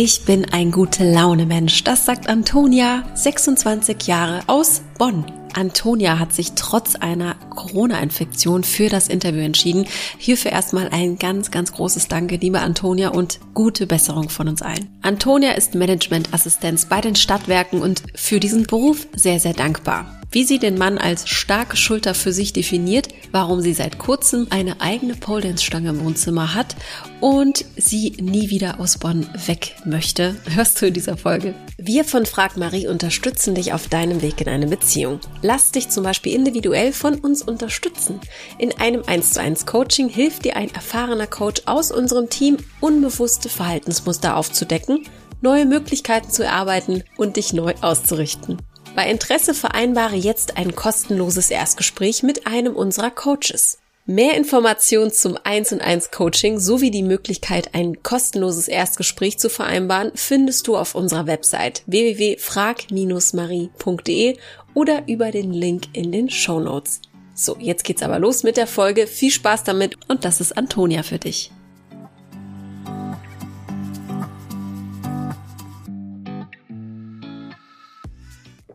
Ich bin ein gute Laune Mensch. Das sagt Antonia, 26 Jahre aus Bonn. Antonia hat sich trotz einer Corona-Infektion für das Interview entschieden. Hierfür erstmal ein ganz, ganz großes Danke, liebe Antonia, und gute Besserung von uns allen. Antonia ist Managementassistenz bei den Stadtwerken und für diesen Beruf sehr, sehr dankbar wie sie den Mann als starke Schulter für sich definiert, warum sie seit kurzem eine eigene Pole Dance Stange im Wohnzimmer hat und sie nie wieder aus Bonn weg möchte, hörst du in dieser Folge. Wir von Frag Marie unterstützen dich auf deinem Weg in eine Beziehung. Lass dich zum Beispiel individuell von uns unterstützen. In einem 1 zu 1 Coaching hilft dir ein erfahrener Coach aus unserem Team, unbewusste Verhaltensmuster aufzudecken, neue Möglichkeiten zu erarbeiten und dich neu auszurichten. Bei Interesse vereinbare jetzt ein kostenloses Erstgespräch mit einem unserer Coaches. Mehr Informationen zum 1 und 1 Coaching sowie die Möglichkeit, ein kostenloses Erstgespräch zu vereinbaren, findest du auf unserer Website www.frag-marie.de oder über den Link in den Show Notes. So, jetzt geht's aber los mit der Folge. Viel Spaß damit und das ist Antonia für dich.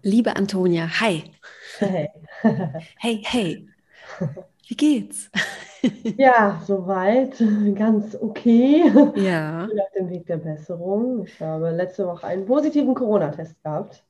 Liebe Antonia, hi. Hey. hey, hey. Wie geht's? ja, soweit. Ganz okay. Ja. Ich bin auf dem Weg der Besserung. Ich habe letzte Woche einen positiven Corona-Test gehabt.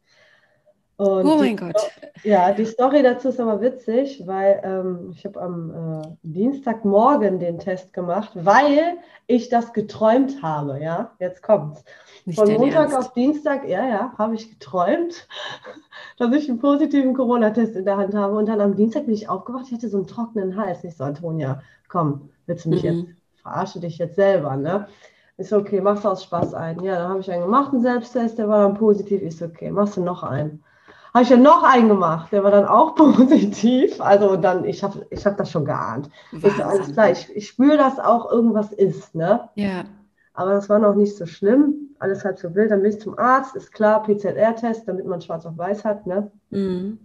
Und oh mein Gott. Ja, die Story dazu ist aber witzig, weil ähm, ich habe am äh, Dienstagmorgen den Test gemacht, weil ich das geträumt habe. Ja, jetzt kommt's. Nicht Von Montag Ernst. auf Dienstag, ja, ja, habe ich geträumt, dass ich einen positiven Corona-Test in der Hand habe. Und dann am Dienstag bin ich aufgewacht, ich hatte so einen trockenen Hals. Ich so, Antonia, komm, willst du mich mhm. jetzt, verarsche dich jetzt selber, ne? Ist okay, machst du aus Spaß ein. Ja, dann habe ich einen gemacht, einen Selbsttest, der war dann positiv. Ist okay, machst du noch einen. Habe ich ja noch einen gemacht, der war dann auch positiv. Also dann, ich habe ich hab das schon geahnt. Ist alles klar, ich, ich spüre, dass auch irgendwas ist, ne? Ja. Aber das war noch nicht so schlimm. Alles halb so wild. Dann bin ich zum Arzt, ist klar, PCR-Test, damit man schwarz auf weiß hat, ne? Mhm.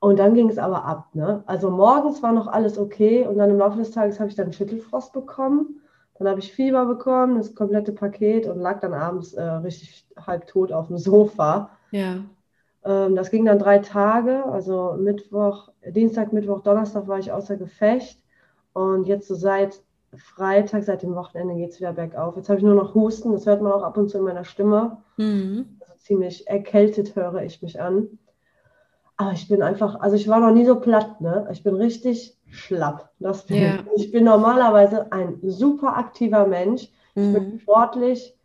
Und dann ging es aber ab, ne? Also morgens war noch alles okay und dann im Laufe des Tages habe ich dann Schüttelfrost bekommen. Dann habe ich Fieber bekommen, das komplette Paket und lag dann abends äh, richtig halb tot auf dem Sofa. Ja. Ähm, das ging dann drei Tage, also Mittwoch, Dienstag, Mittwoch, Donnerstag war ich außer Gefecht. Und jetzt so seit Freitag, seit dem Wochenende geht es wieder bergauf. Jetzt habe ich nur noch Husten, das hört man auch ab und zu in meiner Stimme. Mhm. Also ziemlich erkältet höre ich mich an. Aber ich bin einfach, also ich war noch nie so platt, ne? Ich bin richtig schlapp. Das bin ja. ich. ich bin normalerweise ein super aktiver Mensch. Mhm. Ich bin mhm. sportlich,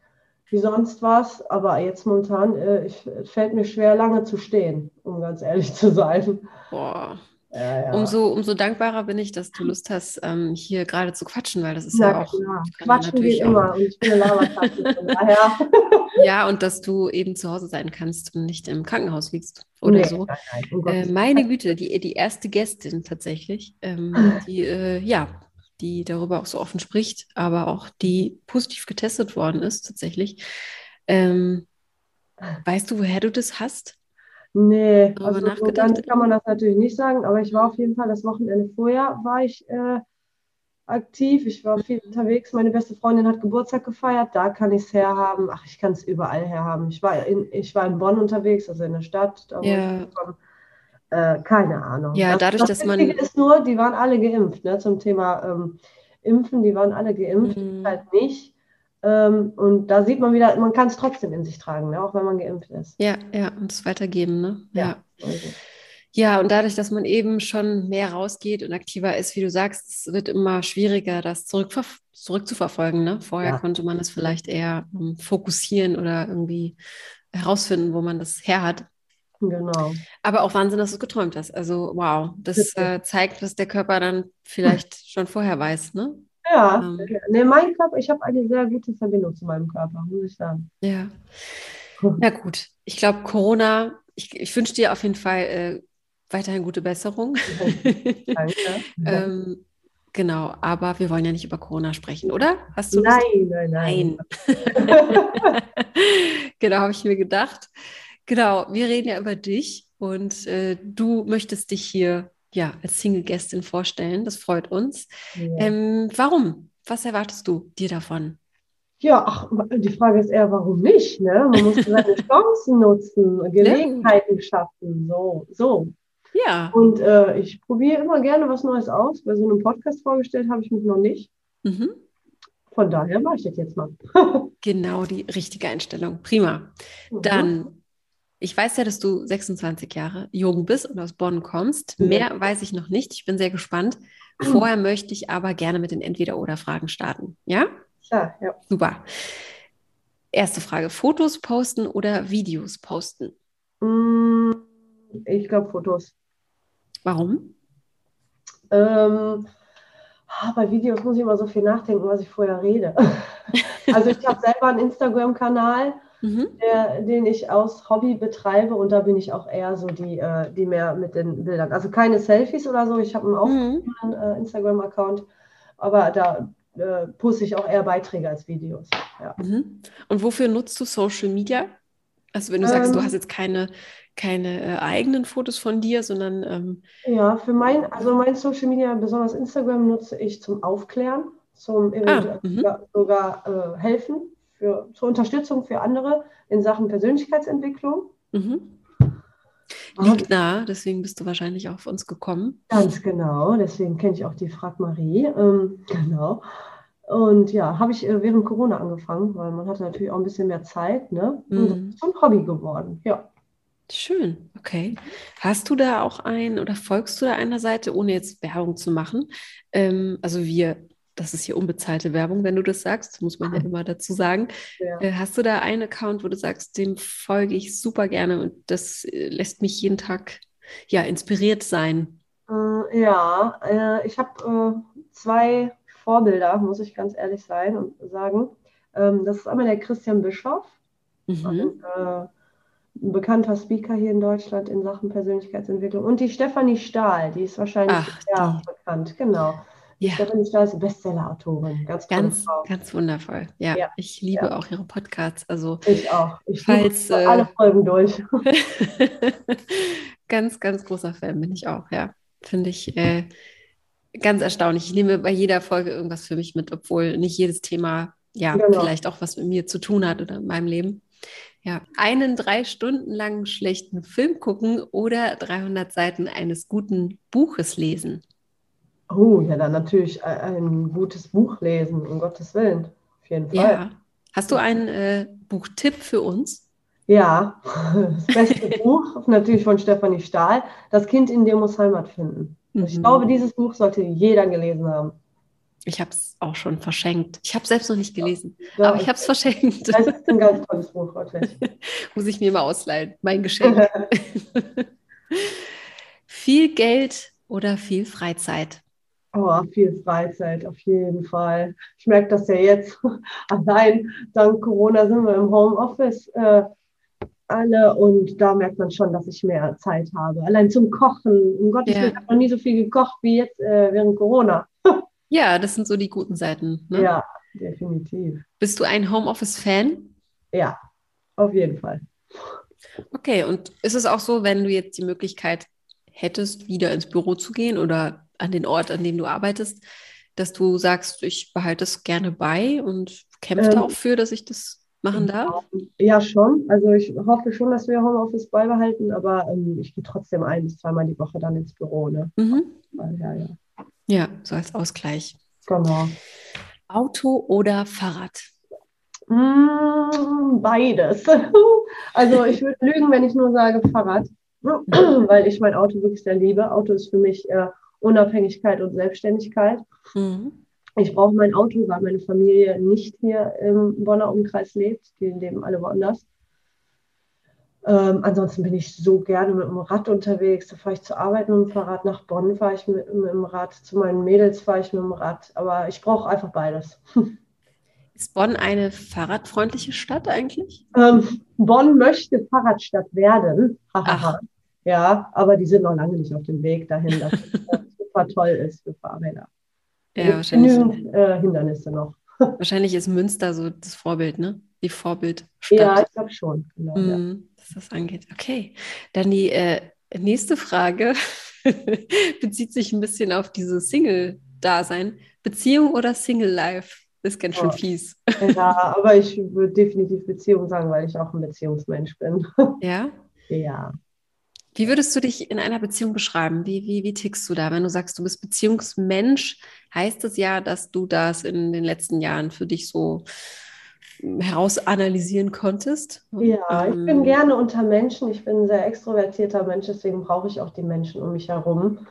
wie sonst was, aber jetzt momentan äh, ich, fällt mir schwer, lange zu stehen, um ganz ehrlich zu sein. Boah. Ja, ja. Umso, umso dankbarer bin ich, dass du Lust hast, ähm, hier gerade zu quatschen, weil das ist ja, ja auch. Klar. Quatschen geht immer und ich bin eine. Ja, und dass du eben zu Hause sein kannst und nicht im Krankenhaus liegst oder nee, so. Nein, nein, äh, meine Güte, die, die erste Gästin tatsächlich, ähm, die, äh, ja, die darüber auch so offen spricht, aber auch die positiv getestet worden ist tatsächlich. Ähm, weißt du, woher du das hast? Nee, also so ganz kann man das natürlich nicht sagen, aber ich war auf jeden Fall das Wochenende vorher war ich äh, aktiv. Ich war viel unterwegs. Meine beste Freundin hat Geburtstag gefeiert. Da kann ich es herhaben. Ach, ich kann es überall herhaben. Ich war in, ich war in Bonn unterwegs, also in der Stadt. ja. Äh, keine Ahnung. Ja, dadurch, das dass man. ist nur, die waren alle geimpft, ne, zum Thema ähm, Impfen, die waren alle geimpft, mhm. halt nicht. Ähm, und da sieht man wieder, man kann es trotzdem in sich tragen, ne, auch wenn man geimpft ist. Ja, ja, und es weitergeben, ne? Ja. Ja. ja, und dadurch, dass man eben schon mehr rausgeht und aktiver ist, wie du sagst, es wird immer schwieriger, das zurückzuverfolgen. Ne? Vorher ja. konnte man es vielleicht eher um, ähm, fokussieren oder irgendwie herausfinden, wo man das her hat. Genau. Aber auch Wahnsinn, dass du es geträumt hast. Also wow, das äh, zeigt, was der Körper dann vielleicht schon vorher weiß, ne? Ja, ähm. nee, mein Körper, ich habe eine sehr gute Verbindung zu meinem Körper, muss ich sagen. Ja. Ja gut, ich glaube Corona, ich, ich wünsche dir auf jeden Fall äh, weiterhin gute Besserung. Danke. ähm, genau, aber wir wollen ja nicht über Corona sprechen, oder? Hast du nein, nein, nein, nein. genau, habe ich mir gedacht. Genau, wir reden ja über dich und äh, du möchtest dich hier ja als Single-Gästin vorstellen. Das freut uns. Ja. Ähm, warum? Was erwartest du dir davon? Ja, ach, die Frage ist eher, warum nicht? Ne? Man muss seine Chancen nutzen, Gelegenheiten schaffen, so, so. Ja. Und äh, ich probiere immer gerne was Neues aus. Bei so einem Podcast vorgestellt habe ich mich noch nicht. Mhm. Von daher mache ich das jetzt mal. genau die richtige Einstellung. Prima. Mhm. Dann, ich weiß ja, dass du 26 Jahre jung bist und aus Bonn kommst. Mehr weiß ich noch nicht. Ich bin sehr gespannt. Vorher möchte ich aber gerne mit den Entweder-Oder-Fragen starten. Ja? Klar, ja. Super. Erste Frage: Fotos posten oder Videos posten? Mm, ich glaube Fotos. Warum? Ähm, ah, bei Videos muss ich immer so viel nachdenken, was ich vorher rede. also ich habe selber einen Instagram-Kanal, mhm. den ich aus Hobby betreibe und da bin ich auch eher so die, äh, die mehr mit den Bildern. Also keine Selfies oder so. Ich habe auch mhm. einen äh, Instagram-Account, aber da äh, poste ich auch eher Beiträge als Videos. Ja. Mhm. Und wofür nutzt du Social Media? Also wenn du sagst, ähm, du hast jetzt keine, keine äh, eigenen Fotos von dir, sondern ähm, ja, für mein, also mein Social Media, besonders Instagram, nutze ich zum Aufklären, zum ah, sogar, sogar äh, helfen, für, zur Unterstützung für andere in Sachen Persönlichkeitsentwicklung. Mhm. Liegt nah, deswegen bist du wahrscheinlich auch auf uns gekommen. Ganz genau, deswegen kenne ich auch die Frag Marie. Ähm, genau. Und ja, habe ich äh, während Corona angefangen, weil man hatte natürlich auch ein bisschen mehr Zeit, ne? Und mhm. ist ein Hobby geworden, ja. Schön, okay. Hast du da auch ein oder folgst du da einer Seite, ohne jetzt Werbung zu machen? Ähm, also wir das ist hier unbezahlte Werbung, wenn du das sagst, muss man ja ah. immer dazu sagen. Ja. Äh, hast du da einen Account, wo du sagst, dem folge ich super gerne und das äh, lässt mich jeden Tag ja inspiriert sein? Äh, ja, ich habe zwei Vorbilder, muss ich ganz ehrlich sein und sagen. Ähm, das ist einmal der Christian Bischoff, mhm. ein, äh, ein bekannter Speaker hier in Deutschland in Sachen Persönlichkeitsentwicklung und die Stefanie Stahl, die ist wahrscheinlich Ach, bekannt, genau. Ja. Stefanie Stahl ist Bestseller-Autorin. Ganz, ganz, ganz wundervoll. Ja, ja. ich liebe ja. auch ihre Podcasts. Also, ich auch. Ich falls, äh, alle Folgen durch. ganz, ganz großer Fan bin ich auch, ja. Finde ich äh, ganz erstaunlich. Ich nehme bei jeder Folge irgendwas für mich mit, obwohl nicht jedes Thema ja genau. vielleicht auch was mit mir zu tun hat oder in meinem Leben. Ja, einen drei Stunden langen schlechten Film gucken oder 300 Seiten eines guten Buches lesen. Oh, ja, dann natürlich ein gutes Buch lesen, um Gottes Willen. Auf jeden Fall. Ja. Hast du einen äh, Buchtipp für uns? Ja, das beste Buch natürlich von Stefanie Stahl, Das Kind in dir muss Heimat finden. Mhm. Ich glaube, dieses Buch sollte jeder gelesen haben. Ich habe es auch schon verschenkt. Ich habe es selbst noch nicht gelesen, ja, aber ich habe es verschenkt. Das ist ein ganz tolles Buch, wirklich. Muss ich mir mal ausleihen, mein Geschenk. viel Geld oder viel Freizeit? Oh, viel Freizeit, auf jeden Fall. Ich merke das ja jetzt. Allein dank Corona sind wir im Homeoffice äh, alle und da merkt man schon, dass ich mehr Zeit habe. Allein zum Kochen. Um Gottes Willen, ja. ich habe noch nie so viel gekocht wie jetzt äh, während Corona. ja, das sind so die guten Seiten. Ne? Ja, definitiv. Bist du ein Homeoffice-Fan? Ja, auf jeden Fall. Okay, und ist es auch so, wenn du jetzt die Möglichkeit hättest, wieder ins Büro zu gehen oder an den Ort, an dem du arbeitest, dass du sagst, ich behalte es gerne bei und kämpfe ähm, auch für, dass ich das machen darf? Ja, schon. Also ich hoffe schon, dass wir Homeoffice beibehalten, aber ähm, ich gehe trotzdem ein bis zweimal die Woche dann ins Büro. Ne? Mhm. Ja, ja. ja, so als Ausgleich. Genau. Auto oder Fahrrad? Mm, beides. Also ich würde lügen, wenn ich nur sage Fahrrad, weil ich mein Auto wirklich sehr liebe. Auto ist für mich äh, Unabhängigkeit und Selbstständigkeit. Mhm. Ich brauche mein Auto, weil meine Familie nicht hier im Bonner Umkreis lebt. Die leben alle woanders. Ähm, ansonsten bin ich so gerne mit dem Rad unterwegs. Da fahre ich zur Arbeit mit dem Fahrrad, nach Bonn fahre ich mit, mit, dem Rad, zu meinen Mädels fahre ich mit dem Rad. Aber ich brauche einfach beides. Ist Bonn eine fahrradfreundliche Stadt eigentlich? Ähm, Bonn möchte Fahrradstadt werden. ja, aber die sind noch lange nicht auf dem Weg dahin. Das, super toll ist für Fahrräder. Ja, wahrscheinlich. Genügend äh, Hindernisse noch. Wahrscheinlich ist Münster so das Vorbild, ne? Die Vorbildstadt. Ja, ich glaube schon. Genau, mm, ja. Was das angeht. Okay. Dann die äh, nächste Frage bezieht sich ein bisschen auf dieses Single-Dasein. Beziehung oder Single-Life? ist ganz schön fies. Ja, aber ich würde definitiv Beziehung sagen, weil ich auch ein Beziehungsmensch bin. Ja? Ja. Wie würdest du dich in einer Beziehung beschreiben? Wie, wie, wie tickst du da? Wenn du sagst, du bist Beziehungsmensch, heißt das ja, dass du das in den letzten Jahren für dich so hm, herausanalysieren konntest? Ja, ich bin ähm, gerne unter Menschen. Ich bin ein sehr extrovertierter Mensch, deswegen brauche ich auch die Menschen um mich herum.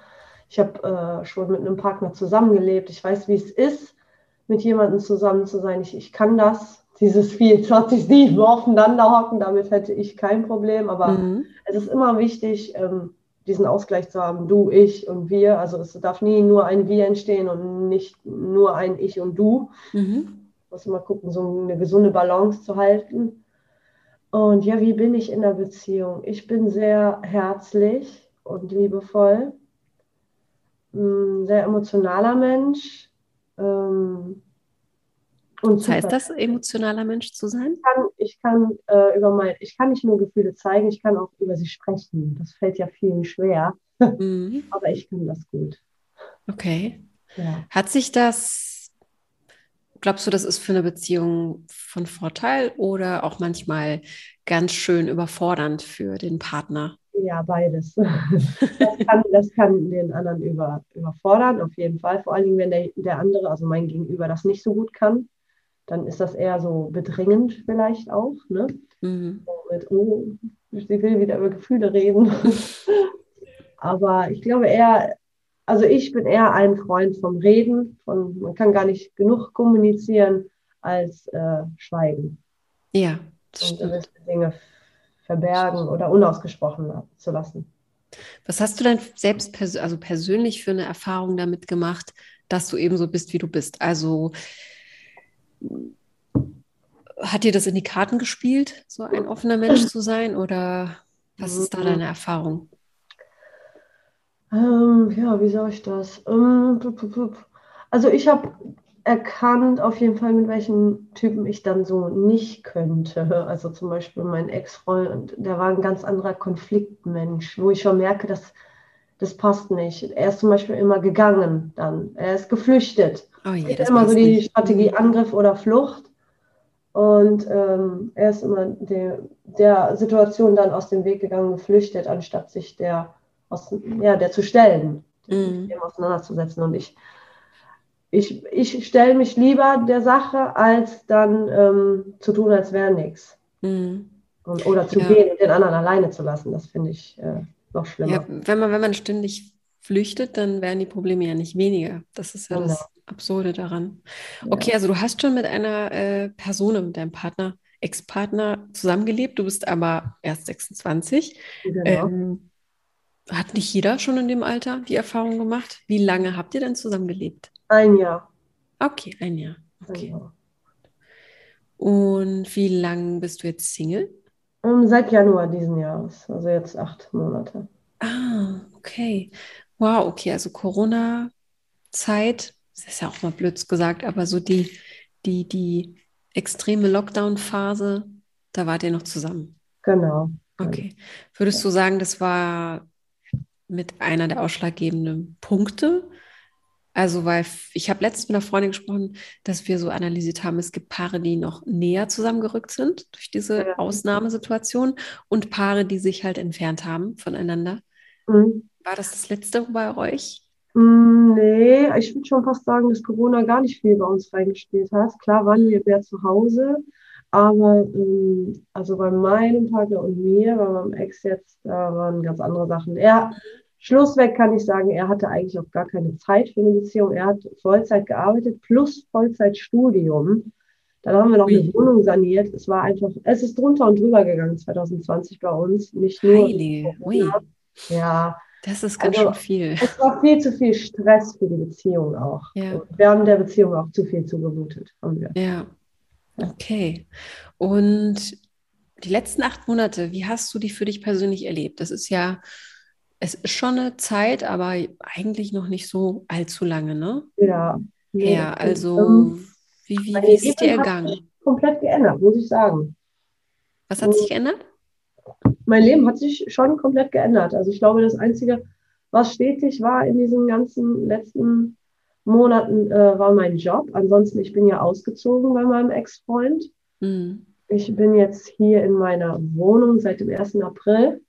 Ich habe äh, schon mit einem Partner zusammengelebt. Ich weiß, wie es ist, mit jemandem zusammen zu sein. Ich, ich kann das dieses 24-7 aufeinander hocken, damit hätte ich kein Problem. Aber mhm. es ist immer wichtig, ähm, diesen Ausgleich zu haben, du, ich und wir. Also es darf nie nur ein Wir entstehen und nicht nur ein Ich und du. Mhm. Muss immer gucken, so eine gesunde Balance zu halten. Und ja, wie bin ich in der Beziehung? Ich bin sehr herzlich und liebevoll, ein sehr emotionaler Mensch. Ähm, und Was heißt das, emotionaler Mensch zu sein? Ich kann, ich kann, äh, über mein, ich kann nicht nur Gefühle zeigen, ich kann auch über sie sprechen. Das fällt ja vielen schwer, mhm. aber ich kann das gut. Okay. Ja. Hat sich das, glaubst du, das ist für eine Beziehung von Vorteil oder auch manchmal ganz schön überfordernd für den Partner? Ja, beides. Das kann, das kann den anderen über, überfordern, auf jeden Fall. Vor allen Dingen, wenn der, der andere, also mein Gegenüber, das nicht so gut kann dann ist das eher so bedrängend vielleicht auch. Ne? Mhm. mit, oh, ich will wieder über Gefühle reden. Aber ich glaube eher, also ich bin eher ein Freund vom Reden, von, man kann gar nicht genug kommunizieren als äh, schweigen. Ja, das und gewisse Dinge verbergen oder unausgesprochen zu lassen. Was hast du denn selbst pers also persönlich für eine Erfahrung damit gemacht, dass du eben so bist, wie du bist? Also hat dir das in die Karten gespielt, so ein offener Mensch zu sein? Oder was ist da mhm. deine Erfahrung? Ähm, ja, wie sage ich das? Ähm, also ich habe erkannt auf jeden Fall, mit welchen Typen ich dann so nicht könnte. Also zum Beispiel mein Ex-Freund, der war ein ganz anderer Konfliktmensch, wo ich schon merke, dass das passt nicht. Er ist zum Beispiel immer gegangen dann. Er ist geflüchtet. Oh je, das immer so die nicht. Strategie Angriff oder Flucht. Und ähm, er ist immer der, der Situation dann aus dem Weg gegangen, geflüchtet, anstatt sich der, aus, ja, der zu stellen, mhm. dem auseinanderzusetzen. Und ich, ich, ich stelle mich lieber der Sache, als dann ähm, zu tun, als wäre nichts. Mhm. oder zu ja. gehen und den anderen alleine zu lassen. Das finde ich äh, noch schlimmer. Ja, wenn man, wenn man ständig flüchtet, dann werden die Probleme ja nicht weniger. Das ist ja genau. das Absurde daran. Okay, ja. also du hast schon mit einer äh, Person, mit deinem Partner, Ex-Partner zusammengelebt, du bist aber erst 26. Genau. Ähm, hat nicht jeder schon in dem Alter die Erfahrung gemacht? Wie lange habt ihr denn zusammengelebt? Ein Jahr. Okay, ein Jahr. Okay. Ein Jahr. Und wie lange bist du jetzt Single? Um, seit Januar diesen Jahres, also jetzt acht Monate. Ah, okay. Wow, okay, also Corona-Zeit, das ist ja auch mal blöd gesagt, aber so die, die, die extreme Lockdown-Phase, da wart ihr noch zusammen. Genau. Okay. Würdest du sagen, das war mit einer der ausschlaggebenden Punkte? Also, weil ich habe letztens mit einer Freundin gesprochen, dass wir so analysiert haben, es gibt Paare, die noch näher zusammengerückt sind durch diese ja. Ausnahmesituation und Paare, die sich halt entfernt haben voneinander. Mhm. War das das letzte bei euch? Mm, nee, ich würde schon fast sagen, dass Corona gar nicht viel bei uns reingespielt hat. Klar waren wir mehr zu Hause, aber ähm, also bei meinem Partner und mir, bei meinem Ex jetzt, da waren ganz andere Sachen. Er, Schlussweg kann ich sagen, er hatte eigentlich auch gar keine Zeit für eine Beziehung. Er hat Vollzeit gearbeitet plus Vollzeitstudium. Dann haben wir noch eine Wohnung saniert. Es war einfach, es ist drunter und drüber gegangen 2020 bei uns. Nicht nur. Heilige. Ja, das ist ganz also, schön viel. Es war viel zu viel Stress für die Beziehung auch. Ja. wir haben der Beziehung auch zu viel zugemutet. Ja. Okay. Und die letzten acht Monate, wie hast du die für dich persönlich erlebt? Das ist ja, es ist schon eine Zeit, aber eigentlich noch nicht so allzu lange, ne? Ja. Nee, ja, also ähm, wie, wie, wie ist es dir ergangen? Komplett geändert, muss ich sagen. Was hat sich geändert? Mein Leben hat sich schon komplett geändert. Also ich glaube, das Einzige, was stetig war in diesen ganzen letzten Monaten äh, war mein Job. Ansonsten, ich bin ja ausgezogen bei meinem Ex-Freund. Mhm. Ich bin jetzt hier in meiner Wohnung seit dem 1. April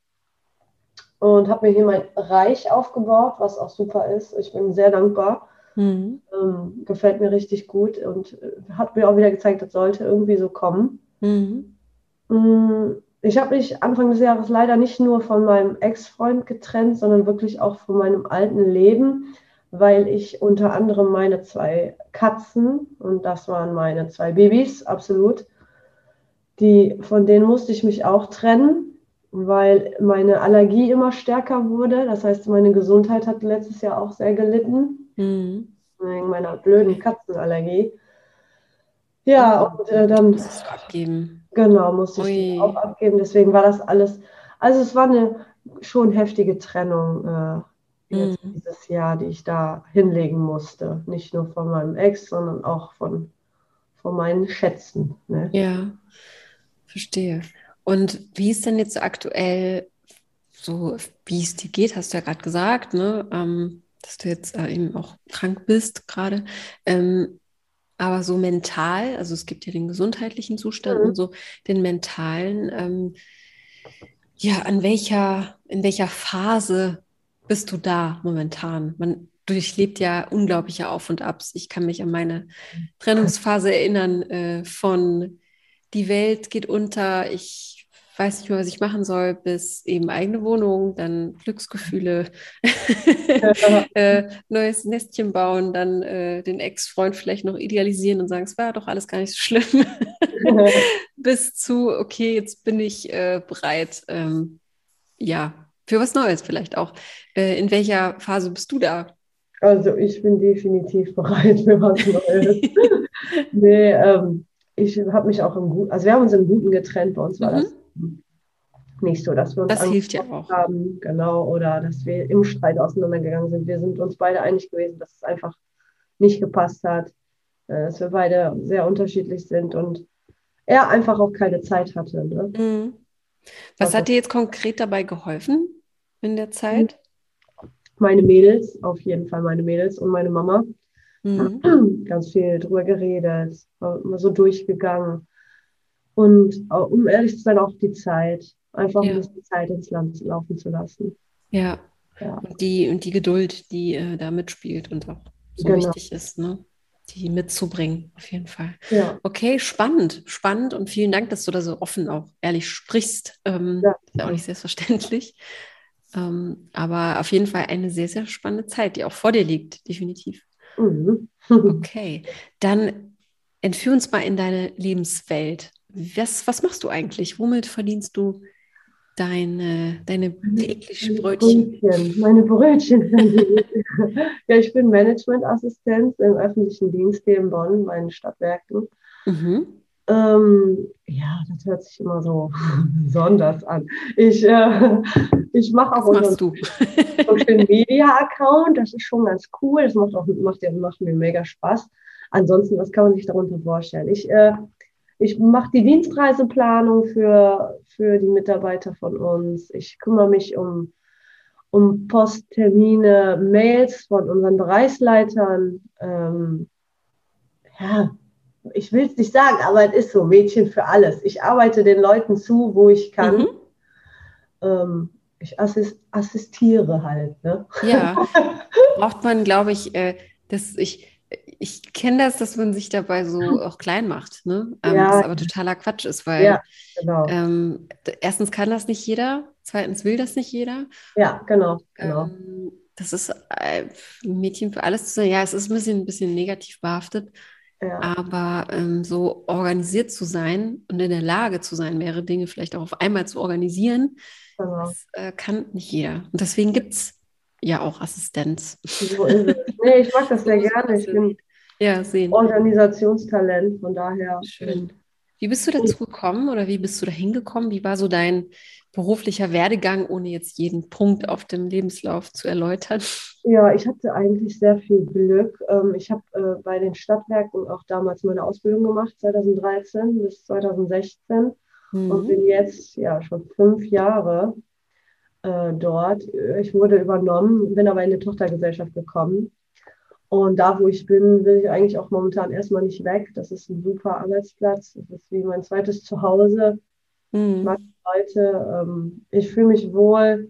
und habe mir hier mein Reich aufgebaut, was auch super ist. Ich bin sehr dankbar. Mhm. Ähm, gefällt mir richtig gut und äh, hat mir auch wieder gezeigt, das sollte irgendwie so kommen. Mhm. Ich habe mich Anfang des Jahres leider nicht nur von meinem Ex-Freund getrennt, sondern wirklich auch von meinem alten Leben, weil ich unter anderem meine zwei Katzen, und das waren meine zwei Babys, absolut, die, von denen musste ich mich auch trennen, weil meine Allergie immer stärker wurde. Das heißt, meine Gesundheit hat letztes Jahr auch sehr gelitten. Mhm. Wegen meiner blöden Katzenallergie. Ja, und äh, dann. Du abgeben. Genau, musste ich auch abgeben. Deswegen war das alles. Also, es war eine schon heftige Trennung äh, mhm. dieses Jahr, die ich da hinlegen musste. Nicht nur von meinem Ex, sondern auch von, von meinen Schätzen. Ne? Ja, verstehe. Und wie ist denn jetzt aktuell so, wie es dir geht, hast du ja gerade gesagt, ne? Ähm, dass du jetzt äh, eben auch krank bist gerade. Ähm, aber so mental, also es gibt ja den gesundheitlichen Zustand mhm. und so den mentalen, ähm, ja, an welcher, in welcher Phase bist du da momentan? Man durchlebt ja unglaubliche Auf und Abs. Ich kann mich an meine Trennungsphase erinnern äh, von die Welt geht unter, ich weiß nicht mehr, was ich machen soll, bis eben eigene Wohnung, dann Glücksgefühle, äh, neues Nestchen bauen, dann äh, den Ex-Freund vielleicht noch idealisieren und sagen, es war doch alles gar nicht so schlimm, bis zu, okay, jetzt bin ich äh, bereit, ähm, ja, für was Neues vielleicht auch. Äh, in welcher Phase bist du da? Also ich bin definitiv bereit für was Neues. nee, ähm, ich habe mich auch im Guten, also wir haben uns im Guten getrennt, bei uns war mhm. das nicht so, dass wir uns das hilft ja auch. haben, genau, oder dass wir im Streit auseinandergegangen sind. Wir sind uns beide einig gewesen, dass es einfach nicht gepasst hat, äh, dass wir beide sehr unterschiedlich sind und er einfach auch keine Zeit hatte. Ne? Mhm. Was also, hat dir jetzt konkret dabei geholfen in der Zeit? Meine Mädels, auf jeden Fall meine Mädels und meine Mama. Mhm. Ganz viel drüber geredet, immer so durchgegangen. Und um ehrlich zu sein, auch die Zeit. Einfach ja. ein bisschen Zeit ins Land laufen zu lassen. Ja. ja. Und, die, und die Geduld, die äh, da mitspielt und auch so genau. wichtig ist, ne? die mitzubringen, auf jeden Fall. Ja. Okay, spannend, spannend und vielen Dank, dass du da so offen auch ehrlich sprichst. Ähm, ja. Ist auch nicht selbstverständlich. Ähm, aber auf jeden Fall eine sehr, sehr spannende Zeit, die auch vor dir liegt, definitiv. Mhm. okay, dann entführ uns mal in deine Lebenswelt. Was, was machst du eigentlich? Womit verdienst du deine, deine täglichen Brötchen? Brötchen? Meine Brötchen. ja, ich bin Managementassistent im öffentlichen Dienst hier in Bonn, bei den Stadtwerken. Mhm. Ähm, ja, das hört sich immer so besonders an. Ich, äh, ich mache auch unseren Social Media Account. Das ist schon ganz cool. Das macht auch macht, macht mir mega Spaß. Ansonsten, was kann man sich darunter vorstellen? Ich äh, ich mache die Dienstreiseplanung für, für die Mitarbeiter von uns. Ich kümmere mich um, um Posttermine, Mails von unseren Bereichsleitern. Ähm, ja, ich will es nicht sagen, aber es ist so, Mädchen für alles. Ich arbeite den Leuten zu, wo ich kann. Mhm. Ähm, ich assist, assistiere halt. Ne? Ja, braucht man, glaube ich, äh, dass ich ich kenne das, dass man sich dabei so auch klein macht, ne? Ähm, ja. Was aber totaler Quatsch ist, weil ja, genau. ähm, erstens kann das nicht jeder, zweitens will das nicht jeder. Ja, genau. genau. Ähm, das ist äh, ein Mädchen für alles zu sein. Ja, es ist ein bisschen, ein bisschen negativ behaftet, ja. aber ähm, so organisiert zu sein und in der Lage zu sein, mehrere Dinge vielleicht auch auf einmal zu organisieren, genau. das äh, kann nicht jeder. Und deswegen gibt es ja auch Assistenz. So. Nee, ich mag das sehr gerne. Ich bin ja, sehen. Organisationstalent, von daher. Schön. Wie bist du dazu gekommen oder wie bist du da hingekommen? Wie war so dein beruflicher Werdegang, ohne jetzt jeden Punkt auf dem Lebenslauf zu erläutern? Ja, ich hatte eigentlich sehr viel Glück. Ähm, ich habe äh, bei den Stadtwerken auch damals meine Ausbildung gemacht, 2013 bis 2016 mhm. und bin jetzt ja schon fünf Jahre äh, dort. Ich wurde übernommen, bin aber in eine Tochtergesellschaft gekommen Und da, wo ich bin, will ich eigentlich auch momentan erstmal nicht weg. Das ist ein super Arbeitsplatz. Das ist wie mein zweites Zuhause. Mhm. Ich mag Leute. Ähm, ich fühle mich wohl.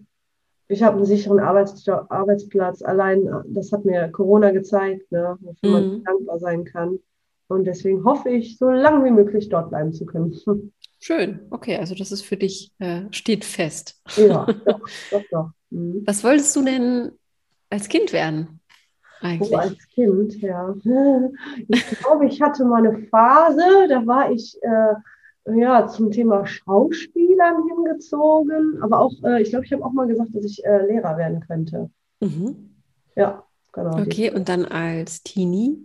Ich habe einen sicheren Arbeits Arbeitsplatz. Allein, das hat mir Corona gezeigt, ne, wofür mhm. man dankbar sein kann. Und deswegen hoffe ich, so lange wie möglich dort bleiben zu können. Schön, okay, also das ist für dich, äh, steht fest. Ja, doch, doch, doch. Mhm. Was wolltest du denn als Kind werden? Eigentlich? Oh, als Kind, ja. Ich glaube, ich hatte mal eine Phase, da war ich äh, ja, zum Thema Schauspielern hingezogen, aber auch, äh, ich glaube, ich habe auch mal gesagt, dass ich äh, Lehrer werden könnte. Mhm. Ja, genau. Okay, und dann als Teenie?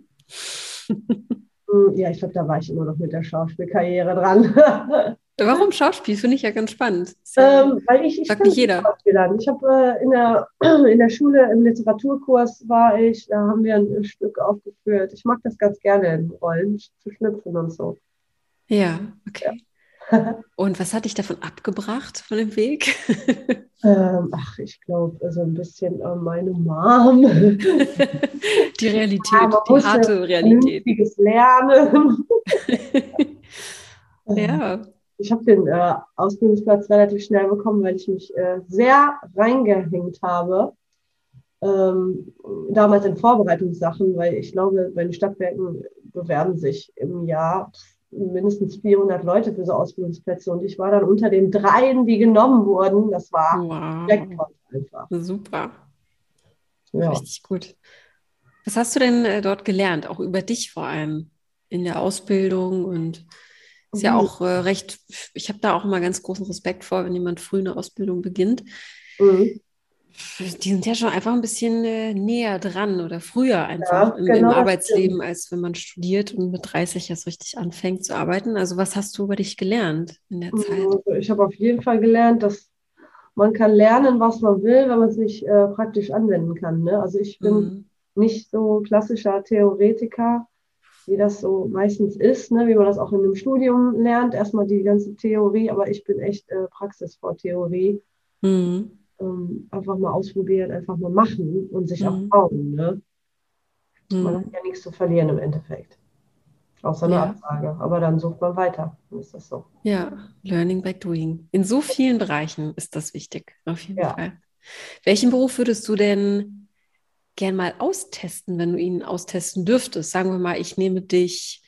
Hm, ja, ich glaube, da war ich immer noch mit der Schauspielkarriere dran. Warum Schauspiel? Finde ich ja ganz spannend. Ähm, weil ich, ich Sagt nicht jeder. Ich habe äh, in, der, in der Schule im Literaturkurs war ich, da haben wir ein Stück aufgeführt. Ich mag das ganz gerne in Rollen zu schlüpfen und so. Ja, okay. Ja. Und was hat dich davon abgebracht, von dem Weg? Ähm, ach, ich glaube, so ein bisschen äh, meine Mom. die Realität, ja, die harte Realität. Lernen. ja. Ich habe den äh, Ausbildungsplatz relativ schnell bekommen, weil ich mich äh, sehr reingehängt habe. Ähm, damals in Vorbereitungssachen, weil ich glaube, bei den Stadtwerken bewerben sich im Jahr mindestens 400 Leute für so Ausbildungsplätze und ich war dann unter den dreien, die genommen wurden. Das war wow. Jackpot einfach. Super. Ja. Richtig gut. Was hast du denn äh, dort gelernt, auch über dich vor allem in der Ausbildung und ist ja mhm. auch äh, recht, ich habe da auch immer ganz großen Respekt vor, wenn jemand früh eine Ausbildung beginnt. Mhm die sind ja schon einfach ein bisschen äh, näher dran oder früher einfach ja, im, genau im Arbeitsleben, als wenn man studiert und mit 30 erst richtig anfängt zu arbeiten. Also was hast du über dich gelernt in der Zeit? Also ich habe auf jeden Fall gelernt, dass man kann lernen, was man will, wenn man es nicht äh, praktisch anwenden kann. Ne? Also ich bin mhm. nicht so klassischer Theoretiker, wie das so meistens ist, ne? wie man das auch in einem Studium lernt. Erstmal die ganze Theorie, aber ich bin echt äh, Praxis vor Theorie. Mhm ähm, einfach mal ausprobieren, einfach mal machen und sich mhm. auch trauen. Ne? Mhm. Man hat ja nichts zu verlieren im Endeffekt. Außer eine ja. Absage. Aber dann sucht man weiter. Dann ist das so. Ja, Learning by Doing. In so vielen Bereichen ist das wichtig, auf jeden ja. Fall. Welchen Beruf würdest du denn gern mal austesten, wenn du ihn austesten dürftest? Sagen wir mal, ich nehme dich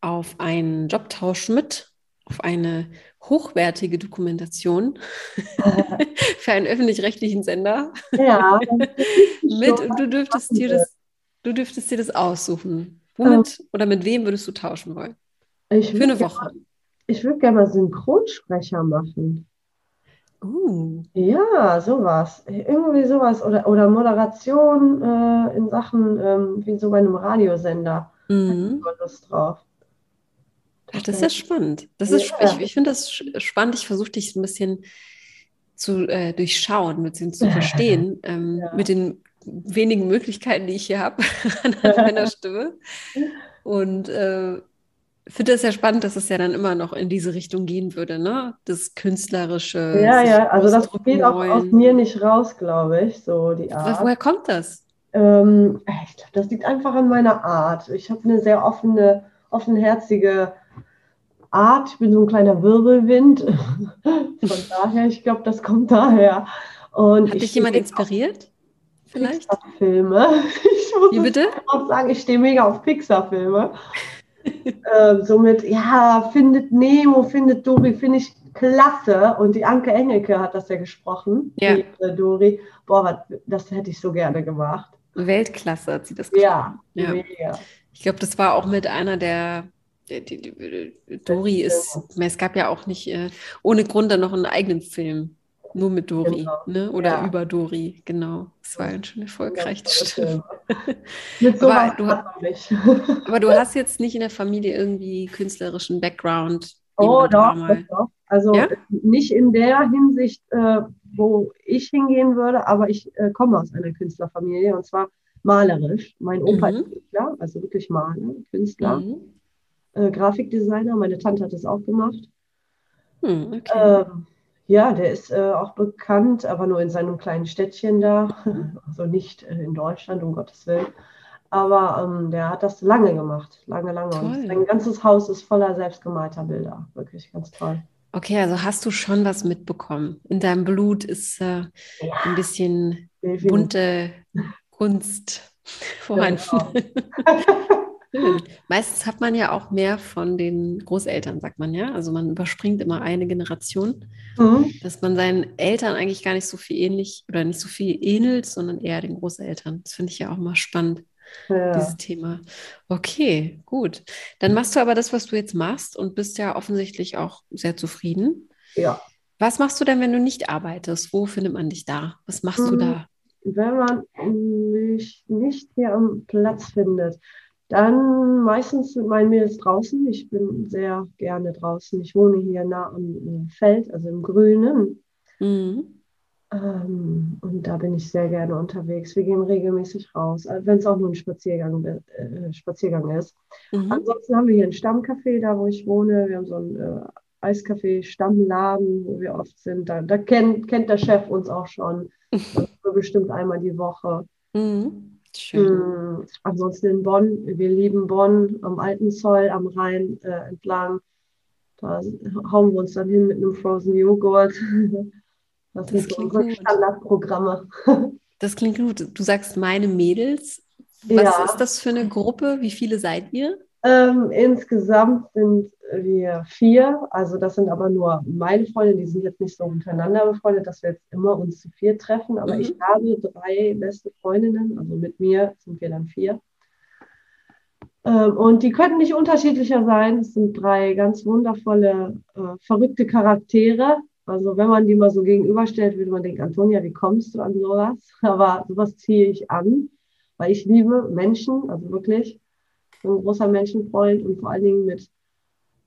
auf einen Jobtausch mit, auf eine hochwertige Dokumentation für einen öffentlich-rechtlichen Sender. Ja. mit und du dürftest dir das, du dürftest dir das aussuchen. Womit ähm, oder mit wem würdest du tauschen wollen? für eine Woche. Gerne, ich würde gerne mal Synchronsprecher machen. Uh. Ja, sowas. Irgendwie sowas. Oder, oder Moderation äh, in Sachen ähm, wie so bei einem Radiosender. Mhm. Da Lust drauf. Ach, das ist ja spannend. Das ist, ja. ich, ich finde das spannend. Ich versuche dich ein bisschen zu äh, durchschauen, bisschen zu verstehen, ähm, ja. mit den wenigen Möglichkeiten, die ich hier habe an meiner Stimme. Und äh, finde das ja spannend, dass es ja dann immer noch in diese Richtung gehen würde, ne? Das künstlerische. Ja, ja, also das geht auch aus mir nicht raus, glaube ich, so die Art. Woher kommt das? Ähm, ich glaube, das liegt einfach an meiner Art. Ich habe eine sehr offene, offenherzige Art. Ich bin so ein kleiner Wirbelwind. Von daher, ich glaube, das kommt daher. Und Hat dich jemand inspiriert? Vielleicht? Pixar-Filme. Ich muss Wie bitte? auch sagen, ich stehe mega auf Pixar-Filme. Ähm, somit, ja, findet Nemo, findet Dori, finde ich klasse. Und die Anke Engelke hat das ja gesprochen. Ja. Die, äh, Dori. Boah, das hätte ich so gerne gemacht. Weltklasse hat sie das gesprochen. Ja, ja. Ich glaube, das war auch mit einer der die, die, Dori ist, es gab ja auch nicht äh, ohne Grund dann noch einen eigenen Film, nur mit Dori, genau. ne? oder ja. über Dori, genau. Das war ein schon erfolgreich, stimmt. mit so aber, du, aber du hast jetzt nicht in der Familie irgendwie künstlerischen Background. Oh, doch, doch, Also ja? nicht in der Hinsicht, äh, wo ich hingehen würde, aber ich äh, komme aus einer Künstlerfamilie und zwar malerisch. Mein Opa mhm. ist Künstler, also wirklich Maler, Künstler. Mhm äh, Grafikdesigner. Meine Tante hat das auch gemacht. Hm, okay. ähm, ja, der ist äh, auch bekannt, aber nur in seinem kleinen Städtchen da, also nicht äh, in Deutschland, um Gottes Willen. Aber ähm, der hat das lange gemacht, lange, lange. Toll. Und sein ganzes Haus ist voller selbstgemalter Bilder. Wirklich ganz toll. Okay, also hast du schon was mitbekommen. In deinem Blut ist äh, ja. ein bisschen bunte Kunst vorhanden. Genau. Meistens hat man ja auch mehr von den Großeltern, sagt man ja. Also man überspringt immer eine Generation, mhm. dass man seinen Eltern eigentlich gar nicht so viel ähnlich oder nicht so viel ähnelt, sondern eher den Großeltern. Das finde ich ja auch mal spannend ja. dieses Thema. Okay, gut. Dann machst du aber das, was du jetzt machst und bist ja offensichtlich auch sehr zufrieden. Ja. Was machst du denn, wenn du nicht arbeitest? Wo findet man dich da? Was machst du hm, da? Wenn man mich nicht hier am Platz findet, dann meistens mit meinen Mädels draußen. Ich bin sehr gerne draußen. Ich wohne hier nah am Feld, also im Grünen. Mhm. Ähm, und da bin ich sehr gerne unterwegs. Wir gehen regelmäßig raus, äh, wenn es auch nur ein Spaziergang, äh, Spaziergang ist. Mhm. Ansonsten haben wir hier ein Stammcafé, da wo ich wohne. Wir haben so ein äh, Eiscafé, Stammladen, wo wir oft sind. Da, da kennt, kennt der Chef uns auch schon. bestimmt einmal die Woche. Mhm. Schön. Mhm. Ansonsten in Bonn. Wir lieben Bonn am Alten Zoll, am Rhein äh, entlang. Da hauen wir uns dann hin mit einem Frozen Joghurt. Das, das sind unsere gut. Standardprogramme. Das klingt gut. Du sagst meine Mädels. Was ja. ist das für eine Gruppe? Wie viele seid ihr? Ähm, insgesamt sind wir vier. Also das sind aber nur meine Freunde. Die sind jetzt nicht so untereinander befreundet, dass wir jetzt immer uns zu vier treffen. Aber mhm. ich habe drei beste Freundinnen. Also mit mir sind wir dann vier. Ähm, und die könnten nicht unterschiedlicher sein. Es sind drei ganz wundervolle, äh, verrückte Charaktere, also wenn man die mal so gegenüberstellt, würde man denken, Antonia, wie kommst du an sowas? Aber sowas ziehe ich an, weil ich liebe Menschen, also wirklich ein großer Menschenfreund und vor allen Dingen mit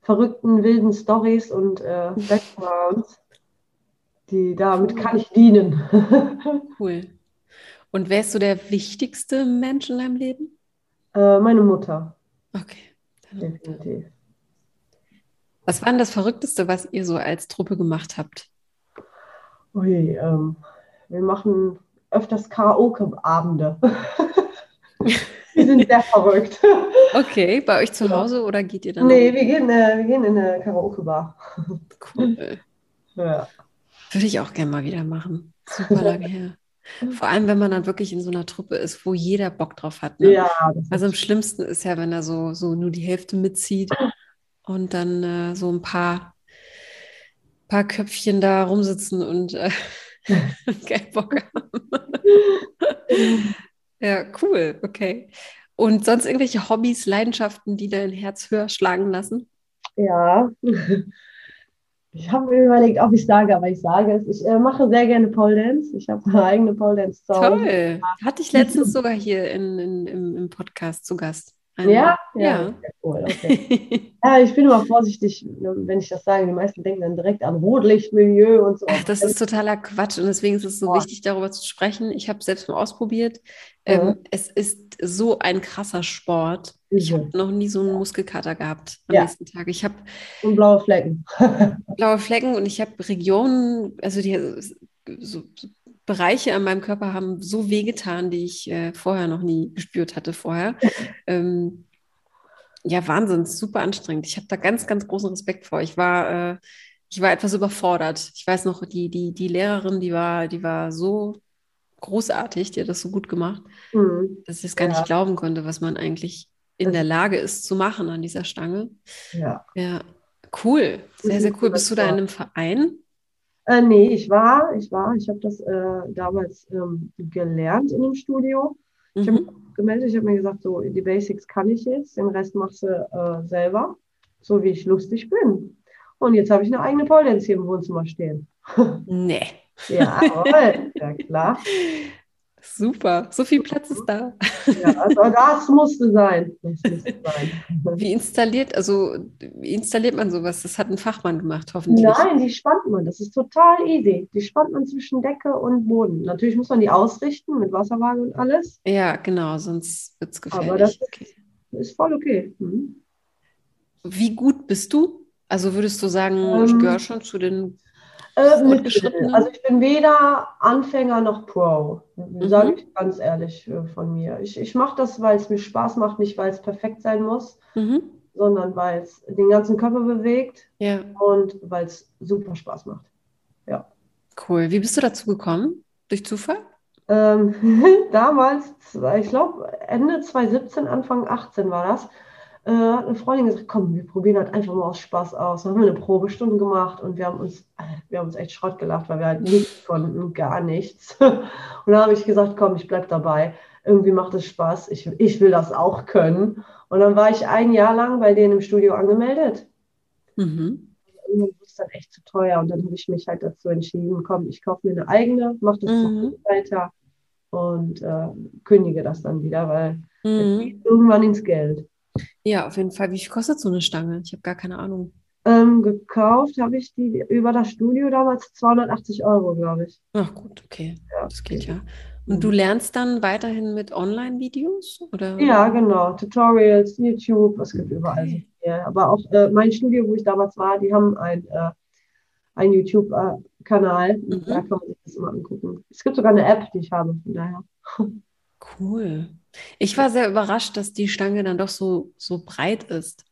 verrückten, wilden Stories und äh, Backgrounds. Die, damit kann ich dienen. cool. Und wer ist so der wichtigste Mensch in deinem Leben? Äh, meine Mutter. Okay. Definitiv. Was war denn das Verrückteste, was ihr so als Truppe gemacht habt? Ui, ähm, wir machen öfters Karaoke-Abende. Die sind sehr verrückt. Okay, bei euch zu Hause oder geht ihr dann? Nee, wir gehen, äh, wir gehen in eine Karaoke-Bar. Cool. Ja. Würde ich auch gerne mal wieder machen. Super lange her. Vor allem, wenn man dann wirklich in so einer Truppe ist, wo jeder Bock drauf hat. Ne? Ja, also am schlimmsten ist ja, wenn er so, so nur die Hälfte mitzieht und dann äh, so ein paar, paar Köpfchen da rumsitzen und äh, keinen Bock haben. Ja, cool, okay. Und sonst irgendwelche Hobbys, Leidenschaften, die dein Herz höher schlagen lassen? Ja, ich habe mir überlegt, ob ich sage, aber ich sage es. Ich äh, mache sehr gerne Pole Dance. Ich habe eine eigene Pole Dance zu Toll. Hatte ich letztens sogar hier in, in, im, im Podcast zu Gast. Ja? Ja. ja. Cool, okay. ja, ich bin immer vorsichtig, wenn ich das sage. Die meisten denken dann direkt an Rotlichtmilieu und so. Ach, das ist totaler Quatsch und deswegen ist es so oh. wichtig, darüber zu sprechen. Ich habe es selbst mal ausprobiert. Ähm, mhm. es ist so ein krasser Sport. Ich habe noch nie so einen Muskelkater gehabt am ja. nächsten Tag. Ich habe und blaue Flecken. blaue Flecken und ich habe Regionen, also die so, so Bereiche an meinem Körper haben so wehgetan, die ich äh, vorher noch nie gespürt hatte vorher. Ähm, ja, Wahnsinn, super anstrengend. Ich habe da ganz, ganz großen Respekt vor. Ich war, äh, ich war etwas überfordert. Ich weiß noch, die, die, die Lehrerin, die war, die war so großartig, die hat das so gut gemacht, mhm. dass ich es gar ja. nicht glauben konnte, was man eigentlich in der Lage ist zu machen an dieser Stange. Ja. Ja, cool. Sehr, sehr cool. Bist du da in einem Verein? Äh, nee, ich war, ich war, ich habe das äh, damals ähm, gelernt in dem Studio. Ich habe mhm. gemeldet, ich habe mir gesagt, so die Basics kann ich jetzt, den Rest machst du äh, selber, so wie ich lustig bin. Und jetzt habe ich eine eigene Pole Dance hier im Wohnzimmer stehen. Nee. Ja, ja klar. Super, so viel Platz ist da. Ja, also das musste sein. Das musste sein. Wie installiert, also wie installiert man sowas? Das hat ein Fachmann gemacht, hoffentlich. Nein, die spannt man. Das ist total easy. Die spannt man zwischen Decke und Boden. Natürlich muss man die ausrichten mit Wasserwaage und alles. Ja, genau, sonst wird es gefährlich. Aber das okay. ist voll okay. Mhm. Wie gut bist du? Also würdest du sagen, ähm, ich gehöre schon zu den Äh, also ich bin weder Anfänger noch Pro, mhm. sage ich ganz ehrlich äh, von mir. Ich, ich mache das, weil es mir Spaß macht, nicht weil es perfekt sein muss, mhm. sondern weil es den ganzen Körper bewegt ja. und weil es super Spaß macht. Ja. Cool. Wie bist du dazu gekommen? Durch Zufall? Ähm, damals, ich glaube Ende 2017, Anfang 18 war das äh, hat eine Freundin gesagt, komm, wir probieren halt einfach mal aus Spaß aus. Dann haben wir eine Probestunde gemacht und wir haben uns, äh, wir haben uns echt Schrott gelacht, weil wir halt nichts konnten, gar nichts. Und dann habe ich gesagt, komm, ich bleibe dabei. Irgendwie macht es Spaß, ich, ich will das auch können. Und dann war ich ein Jahr lang bei denen im Studio angemeldet. Mhm. Irgendwann wurde es dann echt zu teuer und dann habe ich mich halt dazu entschieden, komm, ich kaufe mir eine eigene, mache das mhm. weiter und äh, kündige das dann wieder, weil mhm. es geht irgendwann ins Geld. Ja, auf jeden Fall. Wie viel kostet so eine Stange? Ich habe gar keine Ahnung. Ähm, gekauft habe ich die über das Studio damals 280 Euro, glaube ich. Ach gut, okay. Ja, das geht ja. Und du lernst dann weiterhin mit Online-Videos? Ja, genau. Tutorials, YouTube, es gibt überall. Okay. Ja, aber auch äh, mein Studio, wo ich damals war, die haben ein, äh, einen YouTube-Kanal. Mhm. Da kann man sich das immer angucken. Es gibt sogar eine App, die ich habe, von daher. Cool. Ich war sehr überrascht, dass die Stange dann doch so, so breit ist.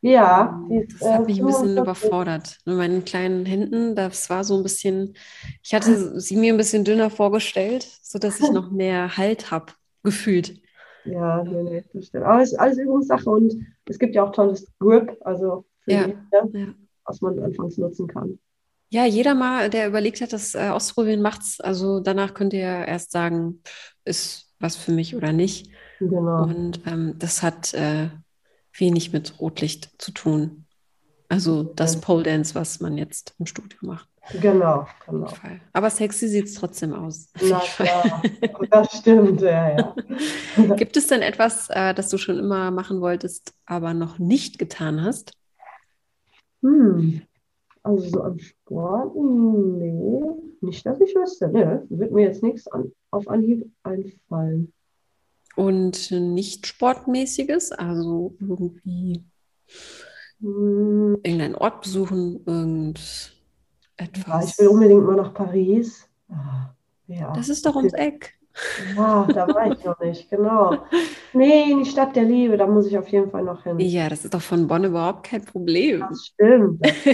Ja, ähm, ist, das hat mich ein bisschen überfordert. Mit meinen kleinen Händen, das war so ein bisschen, ich hatte sie mir ein bisschen dünner vorgestellt, sodass ich noch mehr Halt habe, gefühlt. Ja, nee, nee, das stimmt. Aber es ist alles Übungssache und es gibt ja auch tolles Grip, also für ja, die, ja. was man anfangs nutzen kann. Ja, jeder mal, der überlegt hat, das äh, auszuprobieren, macht's. Also danach könnt ihr erst sagen, ist was für mich oder nicht. Genau. Und ähm, das hat äh, wenig mit Rotlicht zu tun. Also das. Pole Dance, was man jetzt im Studio macht. Genau, genau. Aber sexy sieht es trotzdem aus. Na klar, das stimmt, ja, ja. Gibt es denn etwas, äh, das du schon immer machen wolltest, aber noch nicht getan hast? Hm. Also so am Sport, nee, nicht, dass ich wüsste. Ne, wird mir jetzt nichts an, auf Anhieb einfallen. Und nicht sportmäßiges, also irgendwie hm. irgendeinen Ort besuchen, irgendetwas. Ja, ich will unbedingt mal nach Paris. Ah, ja. Das ist doch ums Eck. Ja, da war ich noch nicht, genau. Nee, in die Stadt der Liebe, da muss ich auf jeden Fall noch hin. Ja, das ist doch von Bonn überhaupt kein Problem. Das stimmt.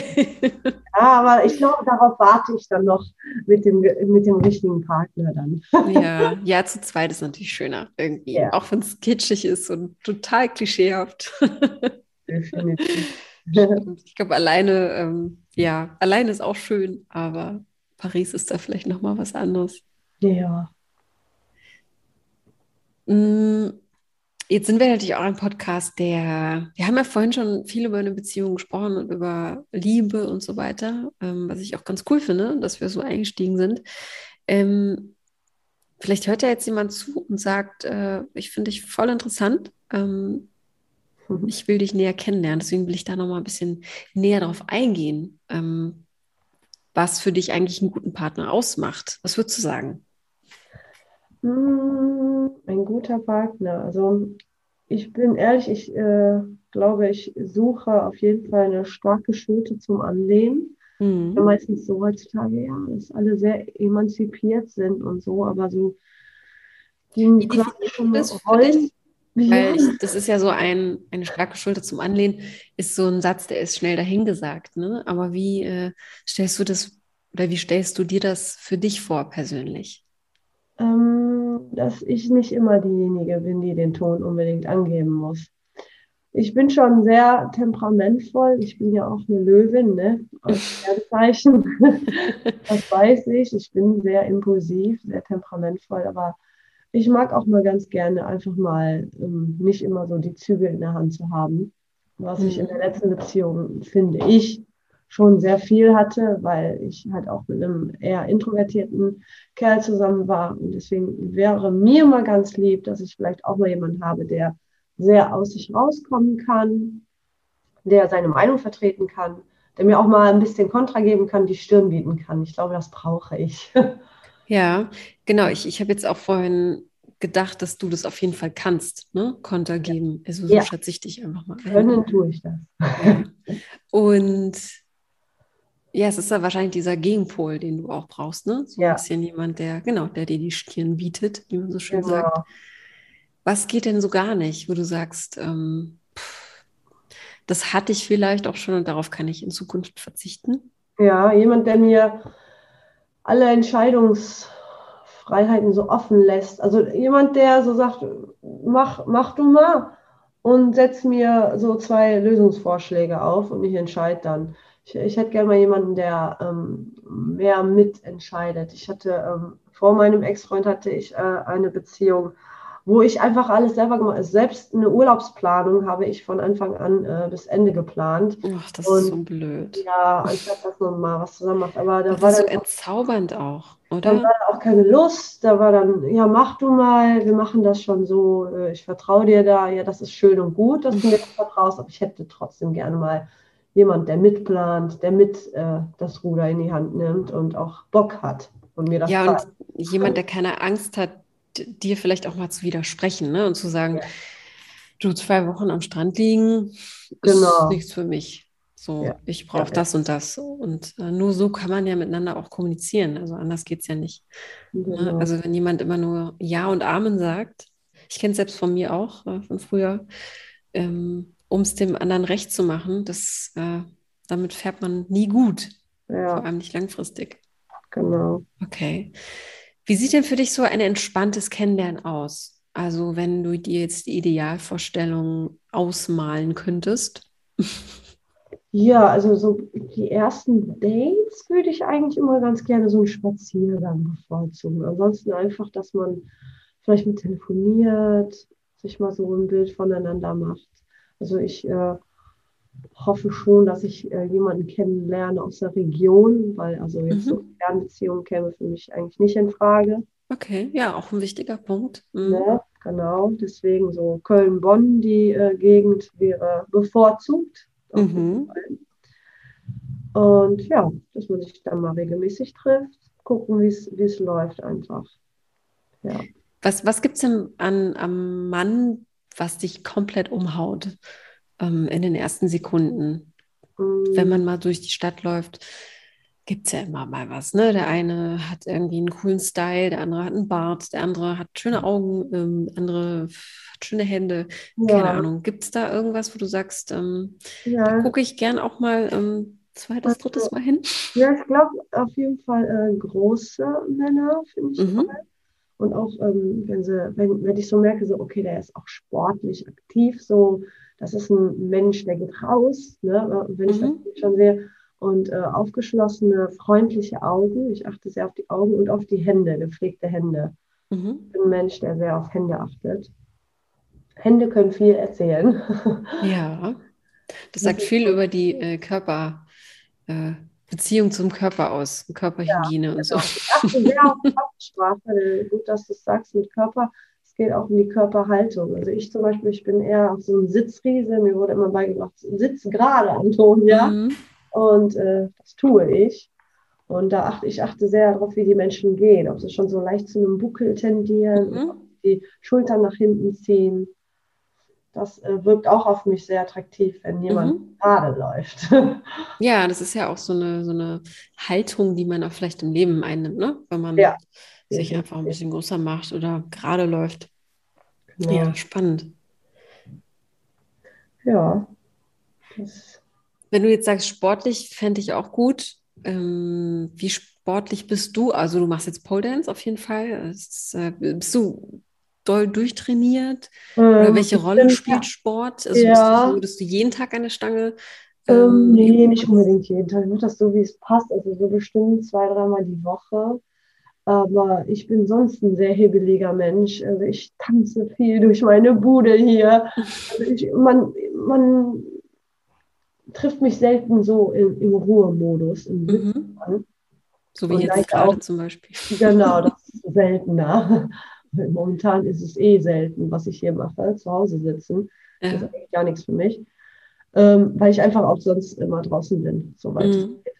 ja, aber ich glaube, darauf warte ich dann noch mit dem, mit dem richtigen Partner dann. ja, ja, zu zweit ist natürlich schöner irgendwie. Ja. Auch wenn es kitschig ist und total klischeehaft. Definitiv. Ich glaube, alleine, ähm, ja, alleine ist auch schön, aber Paris ist da vielleicht nochmal was anderes. Ja. Mm, jetzt sind wir natürlich auch ein Podcast, der, wir haben ja vorhin schon viel über eine Beziehung gesprochen und über Liebe und so weiter, ähm, was ich auch ganz cool finde, dass wir so eingestiegen sind. Ähm, vielleicht hört ja jetzt jemand zu und sagt, äh, ich finde dich voll interessant. Ähm, mhm. ich will dich näher kennenlernen, deswegen will ich da nochmal ein bisschen näher drauf eingehen, ähm, was für dich eigentlich einen guten Partner ausmacht. Was würdest du sagen? Hm, ein guter Partner. Also ich bin ehrlich, ich äh, glaube, ich suche auf jeden Fall eine starke Schulter zum Anlehnen. Mhm. meistens so heutzutage, ja, dass alle sehr emanzipiert sind und so, aber so die Rollen. Weil ich, das ist ja so ein, eine starke Schulter zum Anlehnen, ist so ein Satz, der ist schnell dahingesagt. Ne? Aber wie äh, stellst du das oder wie stellst du dir das für dich vor persönlich? ähm, dass ich nicht immer diejenige bin, die den Ton unbedingt angeben muss. Ich bin schon sehr temperamentvoll. Ich bin ja auch eine Löwin, ne? Aus Sternzeichen. das weiß ich. Ich bin sehr impulsiv, sehr temperamentvoll, aber ich mag auch mal ganz gerne einfach mal ähm, nicht immer so die Zügel in der Hand zu haben. Was ich in der letzten Beziehung, finde ich, schon sehr viel hatte, weil ich halt auch mit einem eher introvertierten Kerl zusammen war. Und deswegen wäre mir mal ganz lieb, dass ich vielleicht auch mal jemanden habe, der sehr aus sich rauskommen kann, der seine Meinung vertreten kann, der mir auch mal ein bisschen Kontra geben kann, die Stirn bieten kann. Ich glaube, das brauche ich. Ja, genau. Ich, ich habe jetzt auch vorhin gedacht, dass du das auf jeden Fall kannst, ne? Konter geben. Also so ja. schätze ich dich einfach mal. Können tue ich das. Und Ja, es ist ja wahrscheinlich dieser Gegenpol, den du auch brauchst, ne? So Ja. ein bisschen jemand, der, genau, der dir die Stirn bietet, wie man so schön Genau. sagt. Was geht denn so gar nicht, wo du sagst, ähm, pff, das hatte ich vielleicht auch schon und darauf kann ich in Zukunft verzichten? Ja, jemand, der mir alle Entscheidungsfreiheiten so offen lässt. Also jemand, der so sagt, mach, mach du mal und setz mir so zwei Lösungsvorschläge auf und ich entscheide dann. Ich, ich hätte gerne mal jemanden, der ähm, mehr mitentscheidet. Ich hatte ähm, vor meinem Ex-Freund hatte ich äh, eine Beziehung, wo ich einfach alles selber gemacht habe. Selbst eine Urlaubsplanung habe ich von Anfang an äh, bis Ende geplant. Ach, das Und ist so blöd. Ja, anstatt dass man mal was zusammen macht. Aber da Das war ist so entzaubernd auch, oder? war da auch keine Lust. Da war dann, ja, mach du mal, wir machen das schon so. äh, Ich vertraue dir da. Ja, das ist schön und gut, dass du mir das vertraust, aber ich hätte trotzdem gerne mal jemand, der mitplant, der mit äh, das Ruder in die Hand nimmt und auch Bock hat und mir das Ja, zeigt. und jemand, der keine Angst hat, dir vielleicht auch mal zu widersprechen, ne? Und zu sagen, Ja. du zwei Wochen am Strand liegen, ist Genau. nichts für mich. So, Ja. ich brauche Ja. das und das. Und äh, nur so kann man ja miteinander auch kommunizieren. Also anders geht es ja nicht. Ne? Genau. Also wenn jemand immer nur Ja und Amen sagt, ich kenne es selbst von mir auch, äh, von früher, ähm, um es dem anderen recht zu machen, das, äh, damit fährt man nie gut, vor Ja, allem nicht langfristig. genau. Okay. Wie sieht denn für dich so ein entspanntes Kennenlernen aus? Also wenn du dir jetzt die Idealvorstellung ausmalen könntest. Ja, also so die ersten Dates würde ich eigentlich immer ganz gerne so einen Spaziergang bevorzugen. Ansonsten einfach, dass man vielleicht mit telefoniert, sich mal so ein Bild voneinander macht. Also ich äh, hoffe schon, dass ich äh, jemanden kennenlerne aus der Region, weil also jetzt Mhm. so Fernbeziehungen käme für mich eigentlich nicht in Frage. Okay, ja, auch ein wichtiger Punkt. Mhm. Ne? Genau, deswegen so Köln-Bonn, die äh, Gegend wäre bevorzugt. Mhm. Und ja, dass man sich dann mal regelmäßig trifft, gucken, wie es wie es läuft einfach. Ja. Was, was gibt es denn an, am Mann, was dich komplett umhaut ähm, in den ersten Sekunden? Wenn Mm, man mal durch die Stadt läuft, gibt es ja immer mal was. Ne? Der eine hat irgendwie einen coolen Style, der andere hat einen Bart, der andere hat schöne Augen, ähm, der andere hat schöne Hände. Keine ja, Ahnung. Gibt es da irgendwas, wo du sagst, ähm, da ja, gucke ich gern auch mal ähm, zweites, drittes also, Mal hin? ja, ich glaube auf jeden Fall äh, große Männer finde ich toll. Und auch ähm, wenn sie, wenn, wenn ich so merke, so, okay, der ist auch sportlich aktiv, so, das ist ein Mensch, der geht raus, ne? Wenn ich das Mhm. schon sehe. Und äh, aufgeschlossene, freundliche Augen. Ich achte sehr auf die Augen und auf die Hände, gepflegte Hände. Mhm. Ich bin ein Mensch, der sehr auf Hände achtet. Hände können viel erzählen. Ja, das Das sagt viel über die äh, Körper, äh, Beziehung zum Körper aus, ja, Körperhygiene und so. Ich achte sehr auf Körpersprache. Gut, dass du es sagst mit Körper. Es geht auch um die Körperhaltung. Also ich zum Beispiel, ich bin eher so ein Sitzriese. Mir wurde immer beigebracht, sitz gerade, Antonia. Mhm. Und äh, das tue ich. Und da achte ich achte sehr darauf, wie die Menschen gehen. Ob sie schon so leicht zu einem Buckel tendieren, Mhm. ob die Schultern nach hinten ziehen. Das äh, wirkt auch auf mich sehr attraktiv, wenn jemand Mhm. gerade läuft. Ja, das ist ja auch so eine, so eine Haltung, die man auch vielleicht im Leben einnimmt, ne? Wenn man Ja, sich einfach ein bisschen größer macht oder gerade läuft. Genau. Ja, spannend. Ja, das, Wenn du jetzt sagst, sportlich fände ich auch gut. Ähm, wie sportlich bist du? Also du machst jetzt Pole Dance auf jeden Fall. Ist, äh, bist du doll durchtrainiert? Oder ähm, welche ich Rolle spielt Sport? Also ja, so, dass du jeden Tag an der Stange ähm, ähm, nee, nicht unbedingt jeden Tag. Ich mache das so, wie es passt. Also so bestimmt zwei, dreimal die Woche. Aber ich bin sonst ein sehr hibbeliger Mensch. Also ich tanze viel durch meine Bude hier. Also ich, man, man trifft mich selten so im, im Ruhemodus, im Sitzen Mhm. So wie Und jetzt ich auch, gerade zum Beispiel. genau, das ist seltener. Momentan ist es eh selten, was ich hier mache, zu Hause sitzen. Das ist Ja. eigentlich gar nichts für mich. Ähm, weil ich einfach auch sonst immer draußen bin, soweit es Mhm. geht.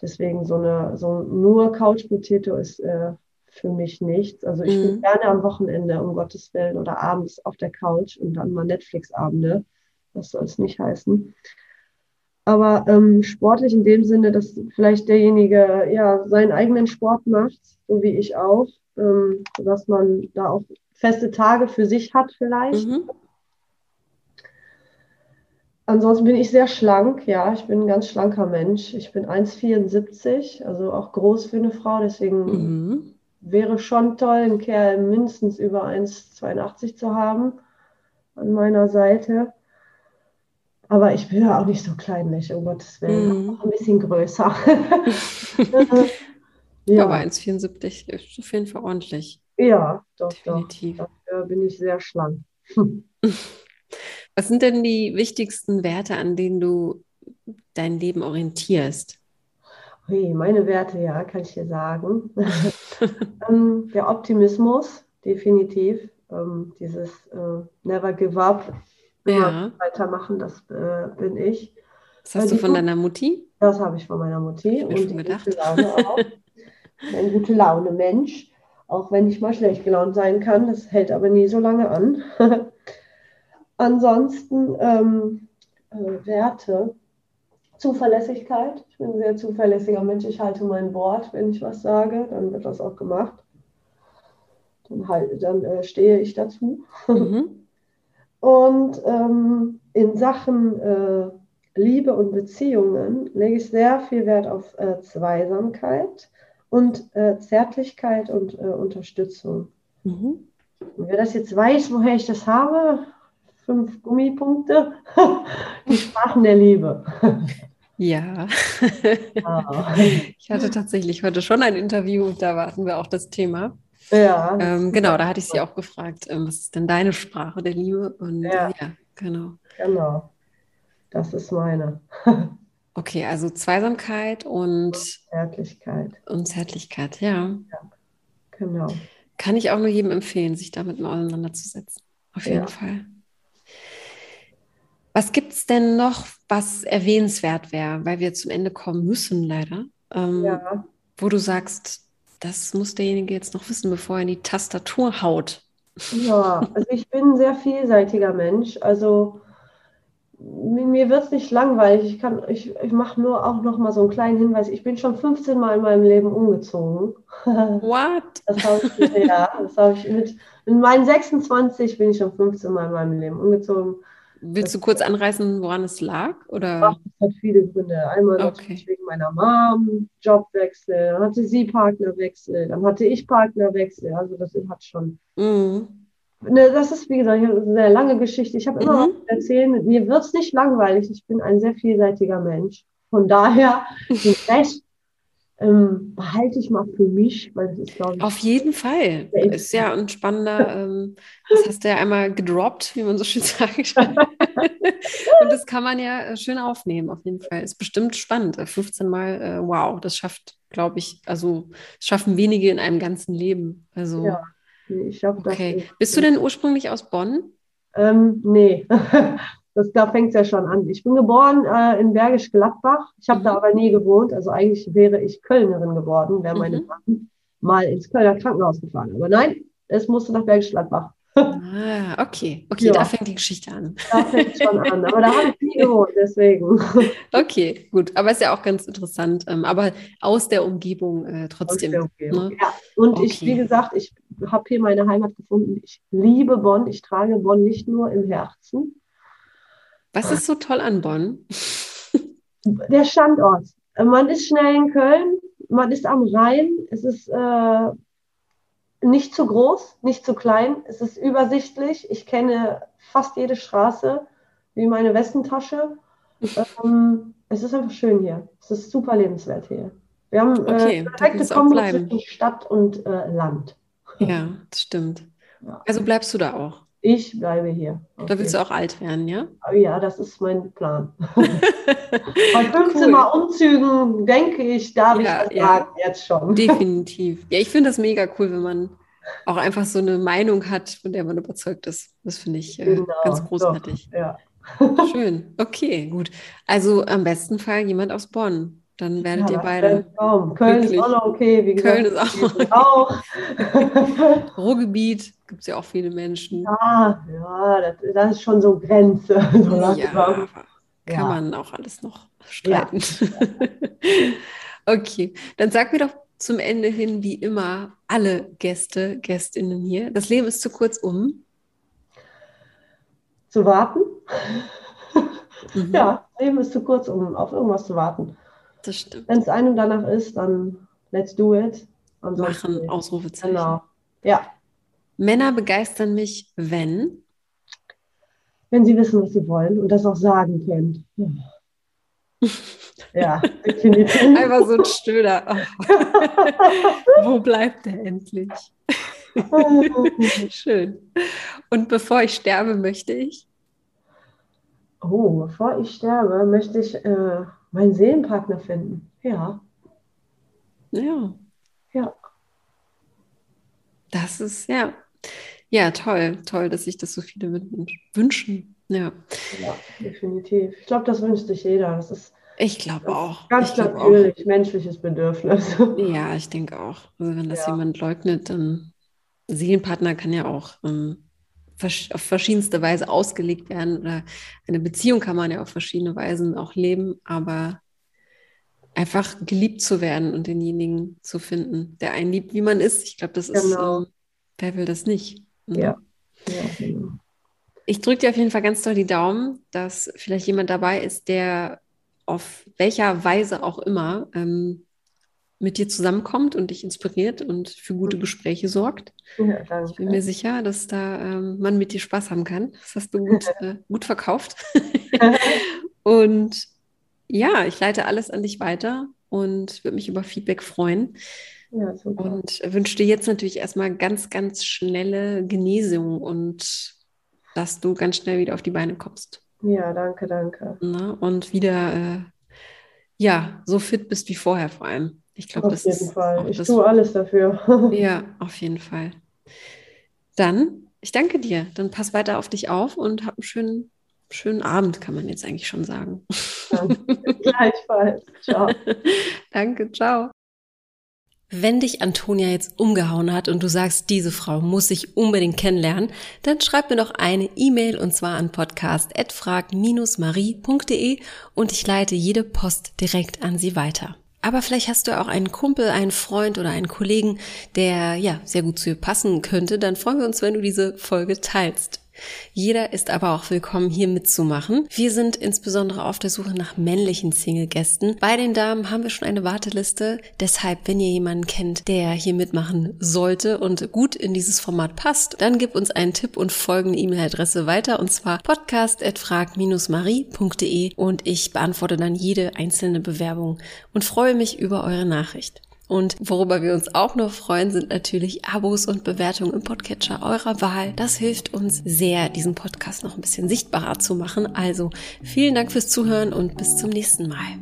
Deswegen so eine, so nur Couch Potato ist äh, für mich nichts. Also ich bin Mhm. gerne am Wochenende, um Gottes Willen, oder abends auf der Couch und dann mal Netflix-Abende. Das soll es nicht heißen. Aber ähm, sportlich in dem Sinne, dass vielleicht derjenige ja seinen eigenen Sport macht, so wie ich auch, ähm, dass man da auch feste Tage für sich hat vielleicht. Mhm. Ansonsten bin ich sehr schlank, ja, ich bin ein ganz schlanker Mensch. Ich bin 1,74, also auch groß für eine Frau, deswegen mhm. wäre schon toll, einen Kerl mindestens über 1,82 zu haben an meiner Seite. Aber ich bin ja auch nicht so kleinlich, um Gottes Willen. Mhm. Auch ein bisschen größer. ja. Aber 1,74 ist auf jeden Fall ordentlich. Ja, doch, Definitiv. doch. Dafür bin ich sehr schlank. Was sind denn die wichtigsten Werte, an denen du dein Leben orientierst? Hey, meine Werte, ja, kann ich dir sagen. ähm, der Optimismus, definitiv. Ähm, dieses äh, Never give up, ja. weitermachen, das äh, bin ich. Das hast äh, du von deiner Mutti? Das habe ich von meiner Mutti. Ich und schon gedacht. Auch. Ein gute Laune Mensch, auch wenn ich mal schlecht gelaunt sein kann. Das hält aber nie so lange an. Ansonsten ähm, äh, Werte, Zuverlässigkeit. Ich bin ein sehr zuverlässiger Mensch. Ich halte mein Wort, wenn ich was sage, dann wird das auch gemacht. Dann, halt, dann äh, stehe ich dazu. Mhm. Und ähm, in Sachen äh, Liebe und Beziehungen lege ich sehr viel Wert auf äh, Zweisamkeit und äh, Zärtlichkeit und äh, Unterstützung. Mhm. Wer das jetzt weiß, woher ich das habe, fünf Gummipunkte. Die Sprachen der Liebe. Ja. Ah. Ich hatte tatsächlich heute schon ein Interview, da warten wir auch das Thema. Ja. Ähm, genau, da hatte ich sie auch gefragt, ähm, was ist denn deine Sprache der Liebe? Und ja, ja genau. Genau. Das ist meine. Okay, also Zweisamkeit und, Zärtlichkeit. Und Zärtlichkeit, ja. ja. Genau. Kann ich auch nur jedem empfehlen, sich damit mal auseinanderzusetzen. Auf jeden ja. Fall. Was gibt es denn noch, was erwähnenswert wäre, weil wir zum Ende kommen müssen, leider? Ähm, ja. Wo du sagst, das muss derjenige jetzt noch wissen, bevor er in die Tastatur haut. Ja, also ich bin ein sehr vielseitiger Mensch. Also mir wird es nicht langweilig. Ich, ich, ich mache nur auch noch mal so einen kleinen Hinweis. Ich bin schon 15 Mal in meinem Leben umgezogen. What? Das habe ich, ja, das habe ich mit, in meinen 26 bin ich schon 15 Mal in meinem Leben umgezogen. Willst du kurz anreißen, woran es lag? Oder? Das hat viele Gründe. Einmal okay. natürlich wegen meiner Mom, Jobwechsel, dann hatte sie Partnerwechsel, dann hatte ich Partnerwechsel. Also das hat schon. Mhm. Ne, das ist, wie gesagt, eine sehr lange Geschichte. Ich habe immer mhm. was zu erzählen. Mir wird es nicht langweilig. Ich bin ein sehr vielseitiger Mensch. Von daher, den Rest ähm, behalte ich mal für mich, weil das ist, glaube ich. Auf jeden Fall. Ist ja ein spannender, ähm, das hast du ja einmal gedroppt, wie man so schön sagt. Und das kann man ja äh, schön aufnehmen, auf jeden Fall. Ist bestimmt spannend. 15 äh, Mal, äh, wow, das schafft, glaube ich, also das schaffen wenige in einem ganzen Leben. Also, ja, ich das. Okay. Bist du denn ursprünglich aus Bonn? Ähm, nee. Das, da fängt es ja schon an. Ich bin geboren äh, in Bergisch Gladbach. Ich habe mhm. da aber nie gewohnt. Also eigentlich wäre ich Kölnerin geworden, wäre meine mhm. Mama mal ins Kölner Krankenhaus gefahren. Aber nein, es musste nach Bergisch Gladbach. Ah, okay. Okay, ja. da fängt die Geschichte an. Da fängt es schon an. Aber da habe ich nie gewohnt, deswegen. Okay, gut. Aber ist ja auch ganz interessant. Ähm, aber aus der Umgebung äh, trotzdem. Der Umgebung. Ne? Ja. Und okay. ich, wie gesagt, ich habe hier meine Heimat gefunden. Ich liebe Bonn. Ich trage Bonn nicht nur im Herzen, was ist so toll an Bonn? Der Standort. Man ist schnell in Köln, man ist am Rhein, es ist äh, nicht zu groß, nicht zu klein, es ist übersichtlich. Ich kenne fast jede Straße wie meine Westentasche. ähm, es ist einfach schön hier. Es ist super lebenswert hier. Wir haben äh, okay, äh, perfekte Kombi zwischen Stadt und äh, Land. Ja, das stimmt. Ja. Also bleibst du da auch? Ich bleibe hier. Okay. Da willst du auch alt werden, ja? Ja, das ist mein Plan. Bei 15 cool. Mal Umzügen denke ich, darf ja, ich das ja. sagen, jetzt schon. Definitiv. Ja, ich finde das mega cool, wenn man auch einfach so eine Meinung hat, von der man überzeugt ist. Das finde ich äh, genau, ganz großartig. Doch, ja. Schön. Okay, gut. Also am besten Fall jemand aus Bonn. Dann werdet ja, ihr beide. Köln glücklich. ist auch noch okay, wie gesagt. Köln ist auch. auch. Ruhrgebiet gibt es ja auch viele Menschen. Ja, ja das, das ist schon so Grenze. So ja, kann ja. man auch alles noch. streiten. Okay, dann sag mir doch zum Ende hin, wie immer, alle Gäste, Gästinnen hier. Das Leben ist zu kurz, um zu warten. Mhm. Ja, Leben ist zu kurz, um auf irgendwas zu warten. Das stimmt. Wenn es einem danach ist, dann let's do it. Machen, Ausrufezeichen. Genau. Ja. Männer begeistern mich, wenn? Wenn sie wissen, was sie wollen und das auch sagen können. Ja, definitiv. Einfach so ein Stöder. Oh. Wo bleibt der endlich? Schön. Und bevor ich sterbe, möchte ich? Oh, bevor ich sterbe, möchte ich äh, meinen Seelenpartner finden. Ja. Ja. Ja. Das ist, ja. Ja, toll. Toll, dass sich das so viele wünschen. Ja. Ja, definitiv. Ich glaube, das wünscht sich jeder. Das ist ich glaube auch. Ganz ich natürlich, auch. menschliches Bedürfnis. Ja, ich denke auch. Also wenn das ja. jemand leugnet, dann Seelenpartner kann ja auch ähm, auf verschiedenste Weise ausgelegt werden oder eine Beziehung kann man ja auf verschiedene Weisen auch leben, aber einfach geliebt zu werden und denjenigen zu finden, der einen liebt, wie man ist. Ich glaube, das genau. ist, ähm, wer will das nicht? Ne? Ja. ja genau. Ich drücke dir auf jeden Fall ganz doll die Daumen, dass vielleicht jemand dabei ist, der auf welcher Weise auch immer ähm, mit dir zusammenkommt und dich inspiriert und für gute mhm. Gespräche sorgt. Ja, ich bin mir sicher, dass da ähm, man mit dir Spaß haben kann. Das hast du gut, äh, gut verkauft. und ja, ich leite alles an dich weiter und würde mich über Feedback freuen. Ja, super. Und wünsche dir jetzt natürlich erstmal ganz, ganz schnelle Genesung und dass du ganz schnell wieder auf die Beine kommst. Ja, danke, danke. Na, und wieder äh, ja, so fit bist wie vorher vor allem. Ich glaube, das ist. Auf jeden Fall. Ich tue alles dafür. ja, auf jeden Fall. Dann, ich danke dir. Dann pass weiter auf dich auf und hab einen schönen, schönen Abend, kann man jetzt eigentlich schon sagen. Ja, gleichfalls. Ciao. danke, ciao. Wenn dich Antonia jetzt umgehauen hat und du sagst, diese Frau muss ich unbedingt kennenlernen, dann schreib mir doch eine E-Mail und zwar an podcast@frag-marie.de und ich leite jede Post direkt an sie weiter. Aber vielleicht hast du auch einen Kumpel, einen Freund oder einen Kollegen, der ja sehr gut zu ihr passen könnte, dann freuen wir uns, wenn du diese Folge teilst. Jeder ist aber auch willkommen, hier mitzumachen. Wir sind insbesondere auf der Suche nach männlichen Single-Gästen. Bei den Damen haben wir schon eine Warteliste. Deshalb, wenn ihr jemanden kennt, der hier mitmachen sollte und gut in dieses Format passt, dann gib uns einen Tipp und folgende E-Mail-Adresse weiter und zwar podcast.frag-marie.de und ich beantworte dann jede einzelne Bewerbung und freue mich über eure Nachricht. Und worüber wir uns auch noch freuen, sind natürlich Abos und Bewertungen im Podcatcher eurer Wahl. Das hilft uns sehr, diesen Podcast noch ein bisschen sichtbarer zu machen. Also vielen Dank fürs Zuhören und bis zum nächsten Mal.